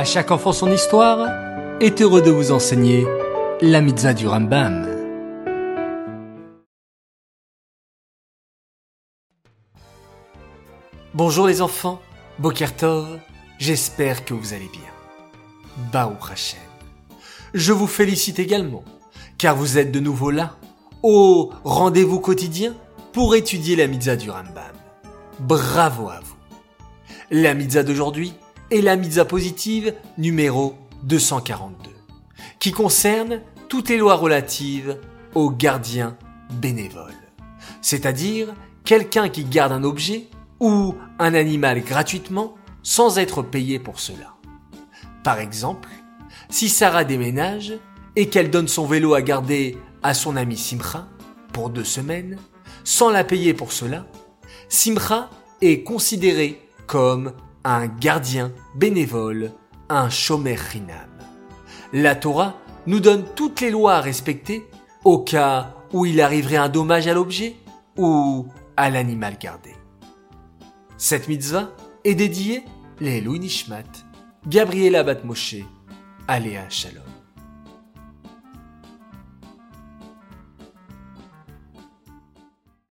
À chaque enfant son histoire est heureux de vous enseigner la mitzvah du Rambam. Bonjour les enfants, Bokertov, j'espère que vous allez bien. Baou Hashem. Je vous félicite également, car vous êtes de nouveau là, au rendez-vous quotidien pour étudier la mitzvah du Rambam. Bravo à vous. La mitzvah d'aujourd'hui est la mitzvah positive numéro 242, qui concerne toutes les lois relatives aux gardiens bénévoles, c'est-à-dire quelqu'un qui garde un objet ou un animal gratuitement sans être payé pour cela. Par exemple, si Sarah déménage et qu'elle donne son vélo à garder à son ami Simcha pour deux semaines, sans la payer pour cela, Simcha est considéré comme un gardien bénévole, un shomer rinam. La Torah nous donne toutes les lois à respecter au cas où il arriverait un dommage à l'objet ou à l'animal gardé. Cette mitzvah est dédiée les Louis Nishmat, Gabriela Batmoshe, Aléa Shalom.